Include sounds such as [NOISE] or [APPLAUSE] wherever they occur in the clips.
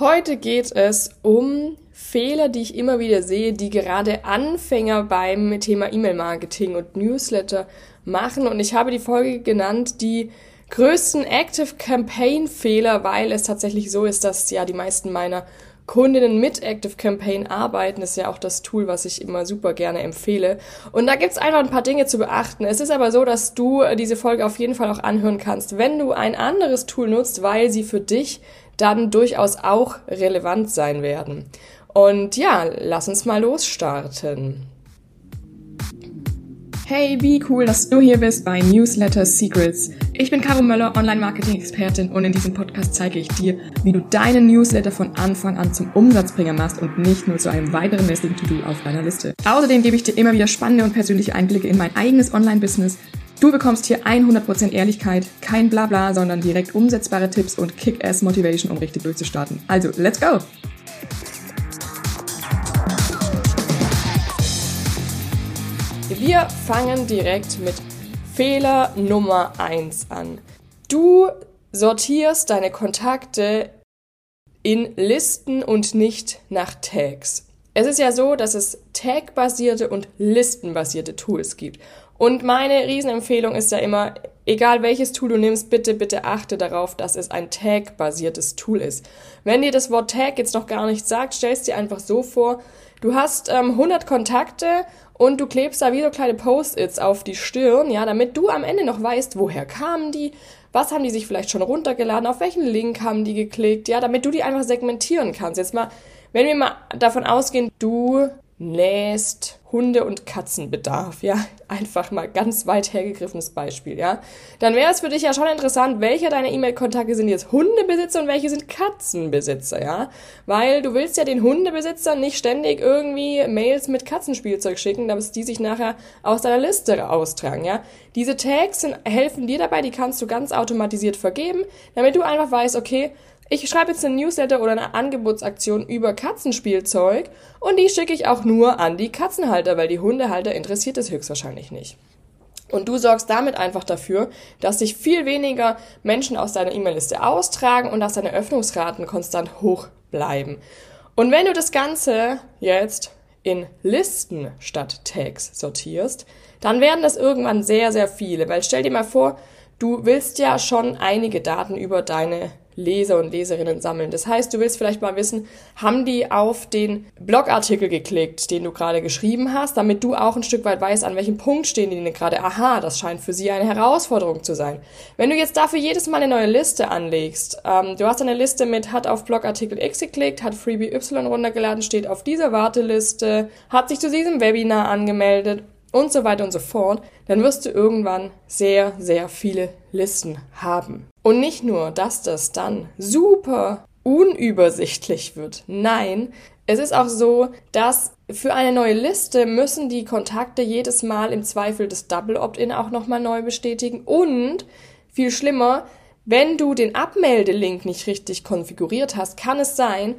Heute geht es um Fehler, die ich immer wieder sehe, die gerade Anfänger beim Thema E-Mail-Marketing und Newsletter machen. Und ich habe die Folge genannt, die größten Active Campaign Fehler, weil es tatsächlich so ist, dass ja die meisten meiner Kundinnen mit Active Campaign arbeiten. Das ist ja auch das Tool, was ich immer super gerne empfehle. Und da gibt's einfach ein paar Dinge zu beachten. Es ist aber so, dass du diese Folge auf jeden Fall auch anhören kannst, wenn du ein anderes Tool nutzt, weil sie für dich dann durchaus auch relevant sein werden. Und ja, lass uns mal losstarten. Hey, wie cool, dass du hier bist bei Newsletter Secrets. Ich bin Caro Möller, Online-Marketing-Expertin und in diesem Podcast zeige ich dir, wie du deinen Newsletter von Anfang an zum Umsatzbringer machst und nicht nur zu einem weiteren Listing To-Do auf deiner Liste. Außerdem gebe ich dir immer wieder spannende und persönliche Einblicke in mein eigenes Online-Business. Du bekommst hier 100% Ehrlichkeit, kein Blabla, sondern direkt umsetzbare Tipps und Kick-Ass-Motivation, um richtig durchzustarten. Also, let's go! Wir fangen direkt mit Fehler Nummer eins an. Du sortierst deine Kontakte in Listen und nicht nach Tags. Es ist ja so, dass es Tag-basierte und listenbasierte Tools gibt. Und meine Riesenempfehlung ist ja immer, egal welches Tool du nimmst, bitte, bitte achte darauf, dass es ein Tag-basiertes Tool ist. Wenn dir das Wort Tag jetzt noch gar nichts sagt, stellst dir einfach so vor, du hast ähm, 100 Kontakte und du klebst da wie so kleine Post-its auf die Stirn, ja, damit du am Ende noch weißt, woher kamen die, was haben die sich vielleicht schon runtergeladen, auf welchen Link haben die geklickt, ja, damit du die einfach segmentieren kannst. Jetzt mal, wenn wir mal davon ausgehen, du nähst Hunde- und Katzenbedarf, ja, [LAUGHS] einfach mal ganz weit hergegriffenes Beispiel, ja, dann wäre es für dich ja schon interessant, welche deiner E-Mail-Kontakte sind jetzt Hundebesitzer und welche sind Katzenbesitzer, ja, weil du willst ja den Hundebesitzern nicht ständig irgendwie Mails mit Katzenspielzeug schicken, damit die sich nachher aus deiner Liste austragen, ja. Diese Tags sind, helfen dir dabei, die kannst du ganz automatisiert vergeben, damit du einfach weißt, okay, ich schreibe jetzt eine Newsletter oder eine Angebotsaktion über Katzenspielzeug und die schicke ich auch nur an die Katzenhalter, weil die Hundehalter interessiert es höchstwahrscheinlich nicht. Und du sorgst damit einfach dafür, dass sich viel weniger Menschen aus deiner E-Mail-Liste austragen und dass deine Öffnungsraten konstant hoch bleiben. Und wenn du das Ganze jetzt in Listen statt Tags sortierst, dann werden das irgendwann sehr, sehr viele. Weil stell dir mal vor, du willst ja schon einige Daten über deine Leser und Leserinnen sammeln. Das heißt, du willst vielleicht mal wissen, haben die auf den Blogartikel geklickt, den du gerade geschrieben hast, damit du auch ein Stück weit weißt, an welchem Punkt stehen die denn gerade. Aha, das scheint für sie eine Herausforderung zu sein. Wenn du jetzt dafür jedes Mal eine neue Liste anlegst, ähm, du hast eine Liste mit, hat auf Blogartikel X geklickt, hat Freebie Y runtergeladen, steht auf dieser Warteliste, hat sich zu diesem Webinar angemeldet und so weiter und so fort, dann wirst du irgendwann sehr, sehr viele Listen haben. Und nicht nur, dass das dann super unübersichtlich wird. Nein, es ist auch so, dass für eine neue Liste müssen die Kontakte jedes Mal im Zweifel das Double Opt-in auch nochmal neu bestätigen und viel schlimmer, wenn du den Abmeldelink nicht richtig konfiguriert hast, kann es sein,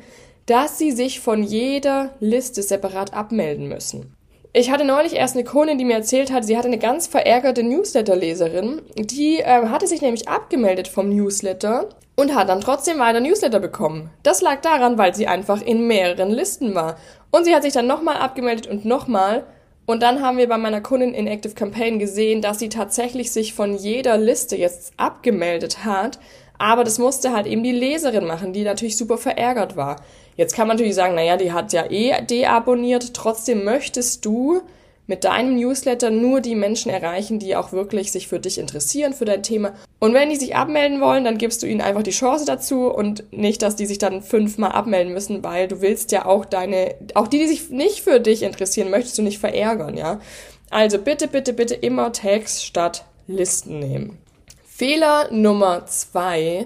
dass sie sich von jeder Liste separat abmelden müssen. Ich hatte neulich erst eine Kundin, die mir erzählt hat, sie hatte eine ganz verärgerte Newsletter-Leserin. Die äh, hatte sich nämlich abgemeldet vom Newsletter und hat dann trotzdem weiter Newsletter bekommen. Das lag daran, weil sie einfach in mehreren Listen war. Und sie hat sich dann nochmal abgemeldet und nochmal. Und dann haben wir bei meiner Kundin in Active Campaign gesehen, dass sie tatsächlich sich von jeder Liste jetzt abgemeldet hat. Aber das musste halt eben die Leserin machen, die natürlich super verärgert war. Jetzt kann man natürlich sagen, naja, die hat ja eh deabonniert. Trotzdem möchtest du mit deinem Newsletter nur die Menschen erreichen, die auch wirklich sich für dich interessieren, für dein Thema. Und wenn die sich abmelden wollen, dann gibst du ihnen einfach die Chance dazu und nicht, dass die sich dann fünfmal abmelden müssen, weil du willst ja auch deine, auch die, die sich nicht für dich interessieren, möchtest du nicht verärgern, ja. Also bitte, bitte, bitte immer Tags statt Listen nehmen. Fehler Nummer zwei,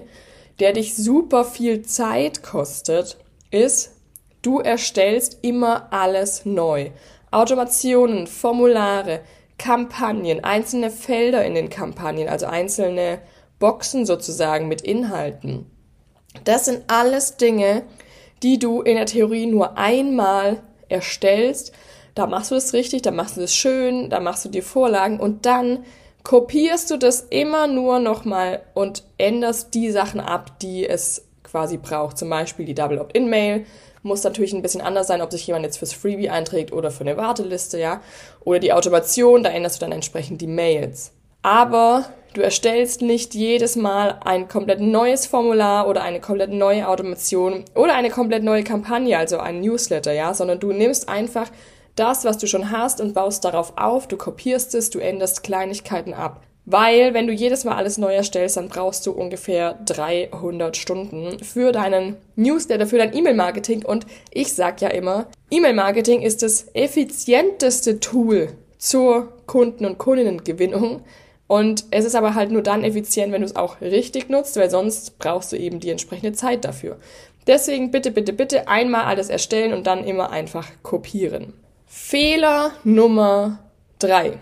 der dich super viel Zeit kostet, ist, du erstellst immer alles neu. Automationen, Formulare, Kampagnen, einzelne Felder in den Kampagnen, also einzelne Boxen sozusagen mit Inhalten. Das sind alles Dinge, die du in der Theorie nur einmal erstellst. Da machst du es richtig, da machst du es schön, da machst du die Vorlagen und dann kopierst du das immer nur nochmal und änderst die Sachen ab, die es quasi braucht. Zum Beispiel die Double Opt-in-Mail muss natürlich ein bisschen anders sein, ob sich jemand jetzt fürs Freebie einträgt oder für eine Warteliste, ja. Oder die Automation, da änderst du dann entsprechend die Mails. Aber du erstellst nicht jedes Mal ein komplett neues Formular oder eine komplett neue Automation oder eine komplett neue Kampagne, also ein Newsletter, ja, sondern du nimmst einfach das, was du schon hast und baust darauf auf, du kopierst es, du änderst Kleinigkeiten ab. Weil, wenn du jedes Mal alles neu erstellst, dann brauchst du ungefähr 300 Stunden für deinen Newsletter, für dein E-Mail-Marketing. Und ich sag ja immer, E-Mail-Marketing ist das effizienteste Tool zur Kunden- und Kundinnengewinnung. Und es ist aber halt nur dann effizient, wenn du es auch richtig nutzt, weil sonst brauchst du eben die entsprechende Zeit dafür. Deswegen bitte, bitte, bitte einmal alles erstellen und dann immer einfach kopieren. Fehler Nummer drei.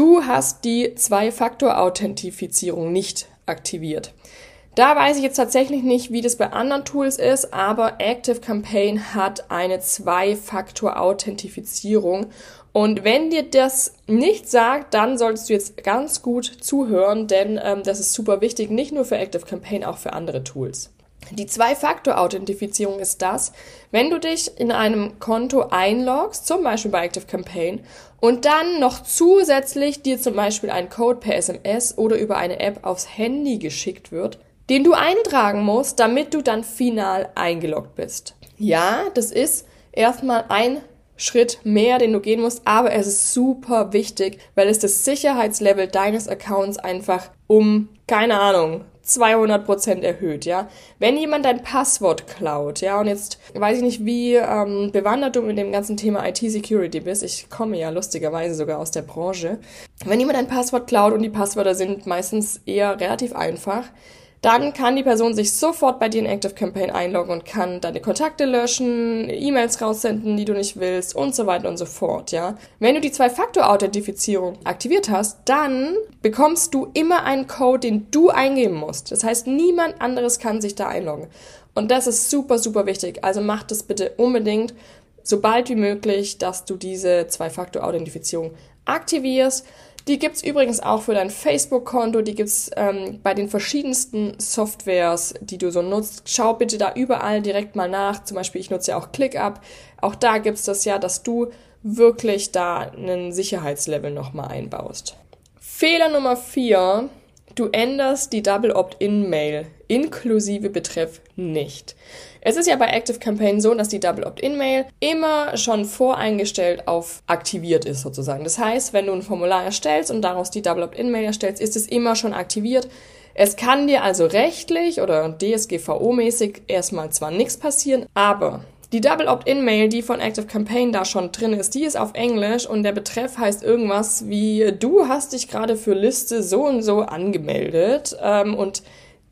Du hast die Zwei-Faktor-Authentifizierung nicht aktiviert. Da weiß ich jetzt tatsächlich nicht, wie das bei anderen Tools ist, aber Active Campaign hat eine Zwei-Faktor-Authentifizierung. Und wenn dir das nicht sagt, dann solltest du jetzt ganz gut zuhören, denn ähm, das ist super wichtig, nicht nur für Active Campaign, auch für andere Tools. Die Zwei-Faktor-Authentifizierung ist das, wenn du dich in einem Konto einloggst, zum Beispiel bei Active Campaign, und dann noch zusätzlich dir zum Beispiel ein Code per SMS oder über eine App aufs Handy geschickt wird, den du eintragen musst, damit du dann final eingeloggt bist. Ja, das ist erstmal ein Schritt mehr, den du gehen musst, aber es ist super wichtig, weil es das Sicherheitslevel deines Accounts einfach um, keine Ahnung, 200 Prozent erhöht, ja. Wenn jemand dein Passwort klaut, ja, und jetzt weiß ich nicht, wie ähm, bewandert du mit dem ganzen Thema IT-Security bist. Ich komme ja lustigerweise sogar aus der Branche. Wenn jemand dein Passwort klaut und die Passwörter sind meistens eher relativ einfach, dann kann die Person sich sofort bei dir in Active Campaign einloggen und kann deine Kontakte löschen, E-Mails raussenden, die du nicht willst und so weiter und so fort, ja. Wenn du die Zwei-Faktor-Authentifizierung aktiviert hast, dann bekommst du immer einen Code, den du eingeben musst. Das heißt, niemand anderes kann sich da einloggen. Und das ist super, super wichtig. Also mach das bitte unbedingt so bald wie möglich, dass du diese Zwei-Faktor-Authentifizierung aktivierst. Die gibt's übrigens auch für dein Facebook-Konto, die gibt's ähm, bei den verschiedensten Softwares, die du so nutzt. Schau bitte da überall direkt mal nach. Zum Beispiel, ich nutze ja auch ClickUp. Auch da gibt's das ja, dass du wirklich da einen Sicherheitslevel nochmal einbaust. Fehler Nummer vier Du änderst die Double Opt-in-Mail inklusive Betreff nicht. Es ist ja bei Active Campaign so, dass die Double Opt-in-Mail immer schon voreingestellt auf aktiviert ist sozusagen. Das heißt, wenn du ein Formular erstellst und daraus die Double Opt-in-Mail erstellst, ist es immer schon aktiviert. Es kann dir also rechtlich oder DSGVO-mäßig erstmal zwar nichts passieren, aber die Double Opt-in-Mail, die von Active Campaign da schon drin ist, die ist auf Englisch und der Betreff heißt irgendwas wie du hast dich gerade für Liste so und so angemeldet ähm, und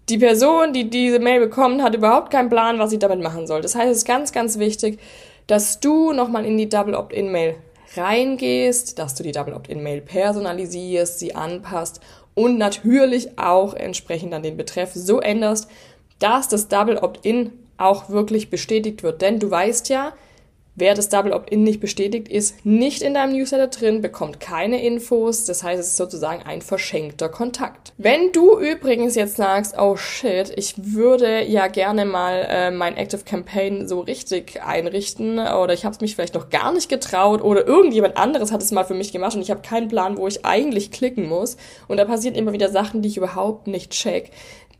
die Person, die diese Mail bekommt, hat überhaupt keinen Plan, was sie damit machen soll. Das heißt, es ist ganz, ganz wichtig, dass du nochmal in die Double Opt-in-Mail reingehst, dass du die Double Opt-in-Mail personalisierst, sie anpasst und natürlich auch entsprechend an den Betreff so änderst, dass das Double Opt-in auch wirklich bestätigt wird. Denn du weißt ja, wer das Double Opt-in nicht bestätigt, ist nicht in deinem Newsletter drin, bekommt keine Infos. Das heißt, es ist sozusagen ein verschenkter Kontakt. Wenn du übrigens jetzt sagst, oh shit, ich würde ja gerne mal äh, mein Active Campaign so richtig einrichten oder ich habe es mich vielleicht noch gar nicht getraut oder irgendjemand anderes hat es mal für mich gemacht und ich habe keinen Plan, wo ich eigentlich klicken muss und da passieren immer wieder Sachen, die ich überhaupt nicht check,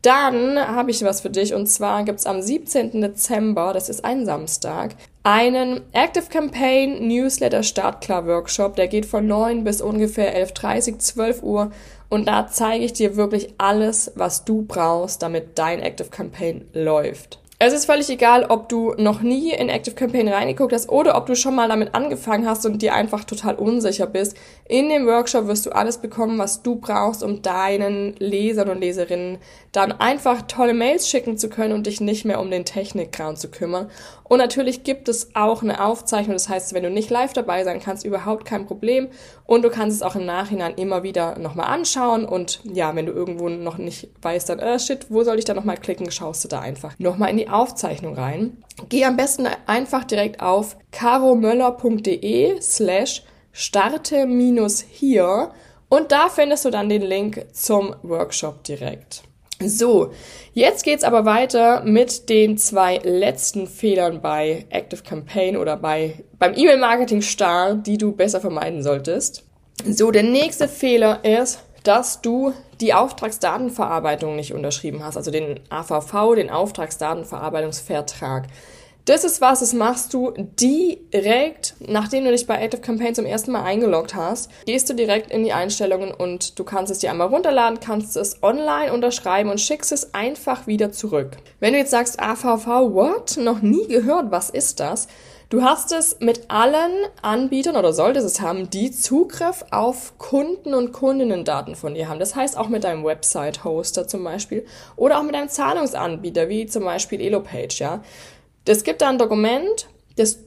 dann habe ich was für dich und zwar gibt's am 17. Dezember, das ist ein Samstag, einen Active Campaign Newsletter Startklar Workshop. Der geht von 9 bis ungefähr 11.30, 12 Uhr und da zeige ich dir wirklich alles, was du brauchst, damit dein Active Campaign läuft. Es ist völlig egal, ob du noch nie in Active Campaign reingeguckt hast oder ob du schon mal damit angefangen hast und dir einfach total unsicher bist. In dem Workshop wirst du alles bekommen, was du brauchst, um deinen Lesern und Leserinnen dann einfach tolle Mails schicken zu können und dich nicht mehr um den Technikkram zu kümmern. Und natürlich gibt es auch eine Aufzeichnung, das heißt, wenn du nicht live dabei sein kannst, überhaupt kein Problem. Und du kannst es auch im Nachhinein immer wieder nochmal anschauen. Und ja, wenn du irgendwo noch nicht weißt, dann, äh, shit, wo soll ich da nochmal klicken, schaust du da einfach nochmal in die Aufzeichnung rein. Geh am besten einfach direkt auf caromöller.de slash starte minus hier und da findest du dann den Link zum Workshop direkt. So, jetzt geht's aber weiter mit den zwei letzten Fehlern bei Active Campaign oder bei, beim E-Mail-Marketing Star, die du besser vermeiden solltest. So, der nächste Fehler ist, dass du die Auftragsdatenverarbeitung nicht unterschrieben hast, also den AVV, den Auftragsdatenverarbeitungsvertrag. Das ist was, das machst du direkt, nachdem du dich bei Active Campaign zum ersten Mal eingeloggt hast, gehst du direkt in die Einstellungen und du kannst es dir einmal runterladen, kannst es online unterschreiben und schickst es einfach wieder zurück. Wenn du jetzt sagst, AVV, what? Noch nie gehört, was ist das? Du hast es mit allen Anbietern oder solltest es haben, die Zugriff auf Kunden- und Kundinnendaten von dir haben. Das heißt auch mit deinem Website-Hoster zum Beispiel oder auch mit deinem Zahlungsanbieter, wie zum Beispiel Elopage, ja. Es gibt da ein Dokument, das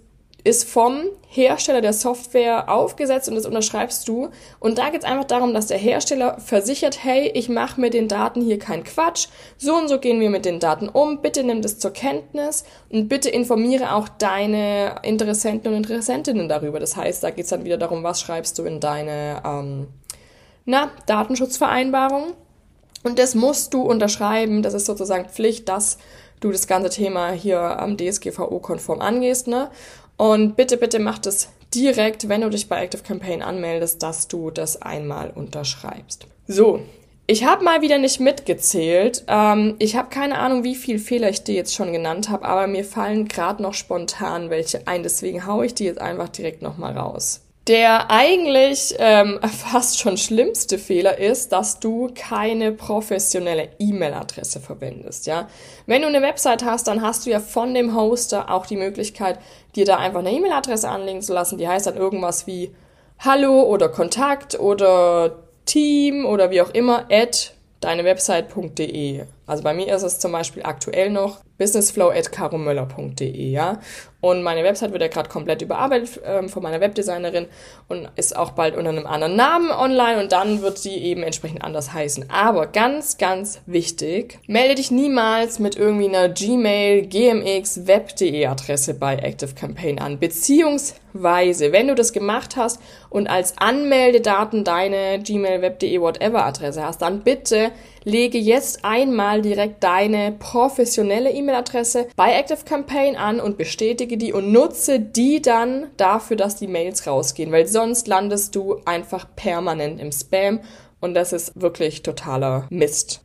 ist vom Hersteller der Software aufgesetzt und das unterschreibst du. Und da geht es einfach darum, dass der Hersteller versichert, hey, ich mache mit den Daten hier keinen Quatsch, so und so gehen wir mit den Daten um, bitte nimm das zur Kenntnis und bitte informiere auch deine Interessenten und Interessentinnen darüber. Das heißt, da geht es dann wieder darum, was schreibst du in deine ähm, na, Datenschutzvereinbarung. Und das musst du unterschreiben, das ist sozusagen Pflicht, dass du das ganze Thema hier am DSGVO-konform angehst. Ne? Und bitte, bitte mach das direkt, wenn du dich bei Active Campaign anmeldest, dass du das einmal unterschreibst. So, ich habe mal wieder nicht mitgezählt. Ähm, ich habe keine Ahnung, wie viel Fehler ich dir jetzt schon genannt habe, aber mir fallen gerade noch spontan welche ein. Deswegen haue ich die jetzt einfach direkt nochmal raus. Der eigentlich ähm, [LAUGHS] fast schon schlimmste Fehler ist, dass du keine professionelle E-Mail-Adresse verwendest. Ja, wenn du eine Website hast, dann hast du ja von dem Hoster auch die Möglichkeit, dir da einfach eine E-Mail-Adresse anlegen zu lassen. Die heißt dann irgendwas wie Hallo oder Kontakt oder Team oder wie auch immer at deinewebsite.de. Also bei mir ist es zum Beispiel aktuell noch businessflow.caromöller.de, ja. Und meine Website wird ja gerade komplett überarbeitet ähm, von meiner Webdesignerin und ist auch bald unter einem anderen Namen online und dann wird die eben entsprechend anders heißen. Aber ganz, ganz wichtig, melde dich niemals mit irgendwie einer Gmail, GMX, Web.de Adresse bei Active Campaign an. Beziehungsweise, wenn du das gemacht hast und als Anmeldedaten deine Gmail, Web.de, whatever Adresse hast, dann bitte lege jetzt einmal direkt deine professionelle E-Mail-Adresse bei Active Campaign an und bestätige die und nutze die dann dafür, dass die Mails rausgehen, weil sonst landest du einfach permanent im Spam und das ist wirklich totaler Mist.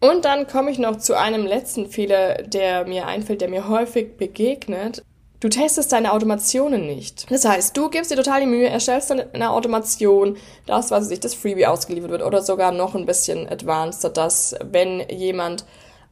Und dann komme ich noch zu einem letzten Fehler, der mir einfällt, der mir häufig begegnet. Du testest deine Automationen nicht. Das heißt, du gibst dir total die Mühe, erstellst dann eine Automation, das, was sich das Freebie ausgeliefert wird oder sogar noch ein bisschen advanced, dass wenn jemand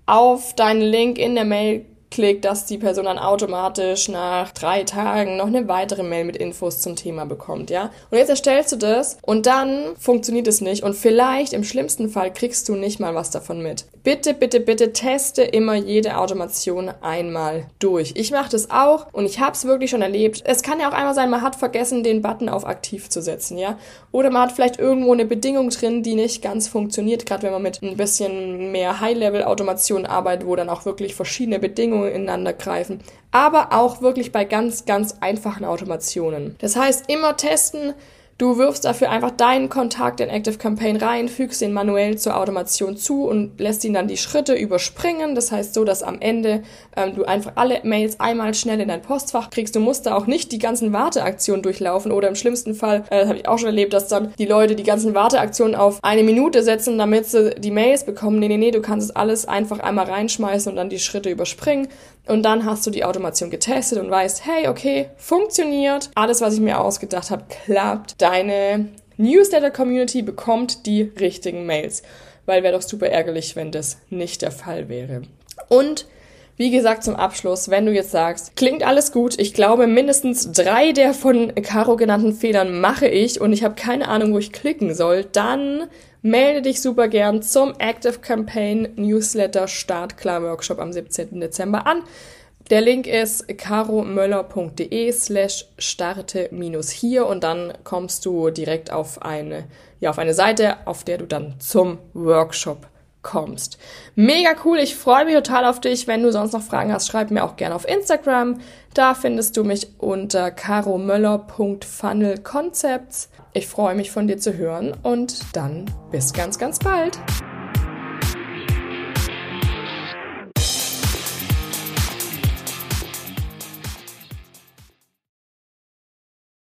auf deinen Link in der Mail klickt, dass die Person dann automatisch nach drei Tagen noch eine weitere Mail mit Infos zum Thema bekommt, ja. Und jetzt erstellst du das und dann funktioniert es nicht und vielleicht im schlimmsten Fall kriegst du nicht mal was davon mit. Bitte, bitte, bitte teste immer jede Automation einmal durch. Ich mache das auch und ich habe es wirklich schon erlebt. Es kann ja auch einmal sein, man hat vergessen, den Button auf aktiv zu setzen, ja. Oder man hat vielleicht irgendwo eine Bedingung drin, die nicht ganz funktioniert, gerade wenn man mit ein bisschen mehr High-Level-Automation arbeitet, wo dann auch wirklich verschiedene Bedingungen Bedingungen ineinander greifen, aber auch wirklich bei ganz, ganz einfachen Automationen. Das heißt, immer testen, Du wirfst dafür einfach deinen Kontakt in Active Campaign rein, fügst ihn manuell zur Automation zu und lässt ihn dann die Schritte überspringen. Das heißt so, dass am Ende ähm, du einfach alle Mails einmal schnell in dein Postfach kriegst. Du musst da auch nicht die ganzen Warteaktionen durchlaufen oder im schlimmsten Fall, äh, das habe ich auch schon erlebt, dass dann die Leute die ganzen Warteaktionen auf eine Minute setzen, damit sie die Mails bekommen. Nee, nee, nee, du kannst es alles einfach einmal reinschmeißen und dann die Schritte überspringen. Und dann hast du die Automation getestet und weißt, hey, okay, funktioniert. Alles, was ich mir ausgedacht habe, klappt. Deine Newsletter-Community bekommt die richtigen Mails. Weil wäre doch super ärgerlich, wenn das nicht der Fall wäre. Und wie gesagt, zum Abschluss, wenn du jetzt sagst, klingt alles gut, ich glaube, mindestens drei der von Caro genannten Fehlern mache ich und ich habe keine Ahnung, wo ich klicken soll, dann melde dich super gern zum Active Campaign Newsletter Startklar Workshop am 17. Dezember an. Der Link ist caromöller.de slash starte minus hier und dann kommst du direkt auf eine, ja, auf eine Seite, auf der du dann zum Workshop kommst. Mega cool, ich freue mich total auf dich. Wenn du sonst noch Fragen hast, schreib mir auch gerne auf Instagram. Da findest du mich unter caromöller.funnelconcepts. Ich freue mich von dir zu hören und dann bis ganz, ganz bald.